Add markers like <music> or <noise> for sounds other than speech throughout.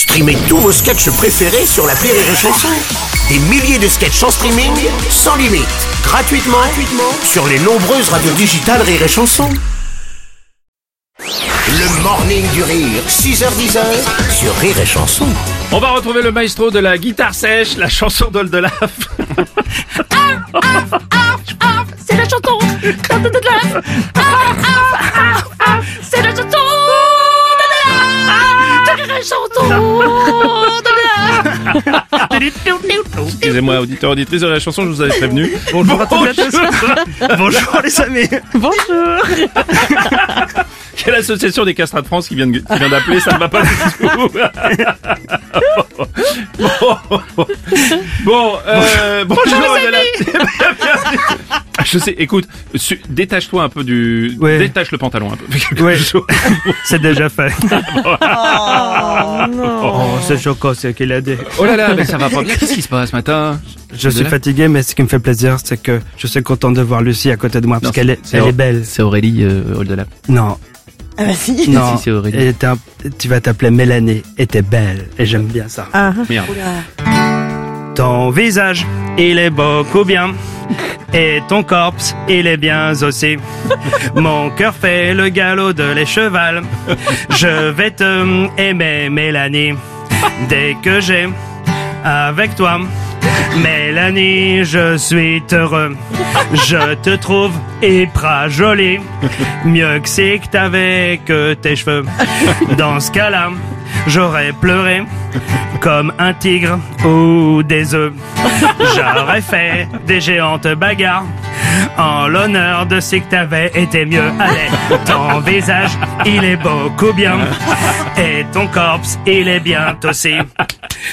Streamez tous vos sketchs préférés sur la Rire et Chanson. Des milliers de sketchs en streaming, sans limite, gratuitement, gratuitement sur les nombreuses radios digitales Rire et Chanson. Le morning du rire, 6h10 sur Rire et Chanson. On va retrouver le maestro de la guitare sèche, la chanson d'Oldelaf. C'est la chanson de Excusez-moi, auditeur, auditrice de la chanson, je vous avais prévenu. Bonjour à tous. Bonjour les amis. Quelle association des castrats de France qui vient de- qui vient d'appeler, ça ne va pas du tout. <laughs> bon, bon, euh, bonjour, Oldelaf. <laughs> Je sais, écoute, su- détache-toi un peu du... Ouais. Détache le pantalon un peu. Ouais. <laughs> C'est déjà fait. <laughs> Oh, c'est choquant ce qu'il a dit. Oh là là, mais ça va pas bien. <laughs> Qu'est-ce qui se passe ce matin Je suis fatigué, mais ce qui me fait plaisir, c'est que je suis content de voir Lucie à côté de moi, parce Non, qu'elle est, c'est- est belle. C'est Aurélie euh, Oldelaf. Non. Ah bah si Non, si, c'est Aurélie. elle était un- tu vas t'appeler Mélanie, et t'es belle, et j'aime bien ça. Merde. Ton visage, il est beaucoup bien. Et ton corps, il est bien aussi. Mon cœur fait le galop de les chevals. Je vais te aimer, Mélanie, dès que j'ai avec toi. Mélanie, je suis heureux. Je te trouve hyper jolie. Mieux que si que t'avais que tes cheveux. Dans ce cas-là, j'aurais pleuré comme un tigre ou des œufs. J'aurais fait des géantes bagarres en l'honneur de ce que t'avais été mieux. Allez, ton visage, il est beaucoup bien. Et ton corps, il est bien aussi.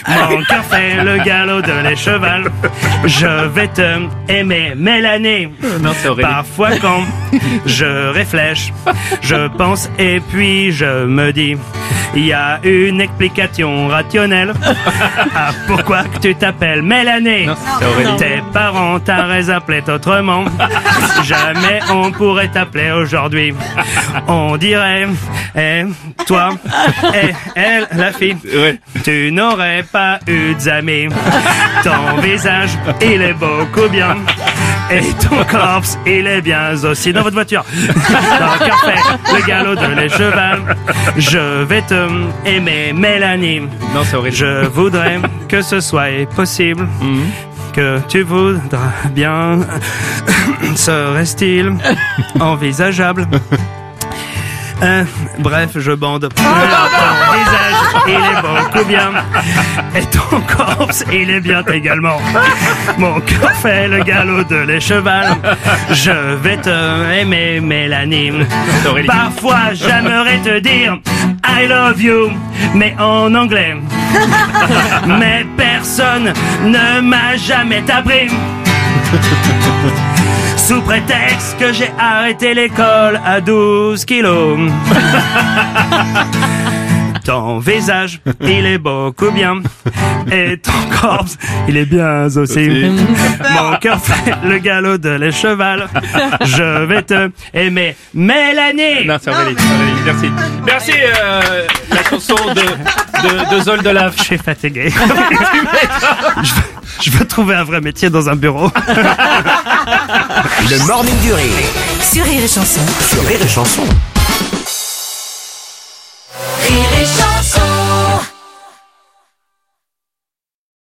Mon cœur fait le galop de les chevals. Je vais te aimer, Mélanie. Non, c'est Aurélie. Parfois quand je réfléchis, je pense et puis je me dis, il y a une explication rationnelle à <laughs> pourquoi que tu t'appelles Aurélie. Tes parents t'auraient appelé autrement. <laughs> Jamais on pourrait t'appeler aujourd'hui. On dirait, eh, toi, et elle, la fille. Ouais. Tu n'aurais pas eu d'amis. Ton visage, il est beaucoup bien. Et ton corps, il est bien aussi dans votre voiture. Dans le café, le galop de les chevals. Je vais te aimer, Mélanie. Non, c'est Aurélie. Je voudrais que ce soit possible. Mhm. Que tu voudras bien. Serait-il envisageable? Euh, bref, je bande. Ton visage, il est beaucoup bien. Et ton corps, il est bien également. Mon cœur fait le galop de les chevals. Je vais te aimer, Mélanie. Parfois, j'aimerais te dire I love you, mais en anglais. Mais personne ne m'a jamais tapé. Sous prétexte que j'ai arrêté l'école à 12 kilos. <laughs> Ton visage, il est beaucoup bien. Et ton corps, il est bien aussi. Aussi. Mon cœur fait le galop de les chevals. Je vais te aimer, Mélanie. Non, c'est Aurélie. Merci. Merci, euh, la chanson de, de, de Zol de Laf. Je suis fatigué. je, veux, je veux trouver un vrai métier dans un bureau. <laughs> Le morning du rire, Sur Rire et Chanson sur Rire et Chanson.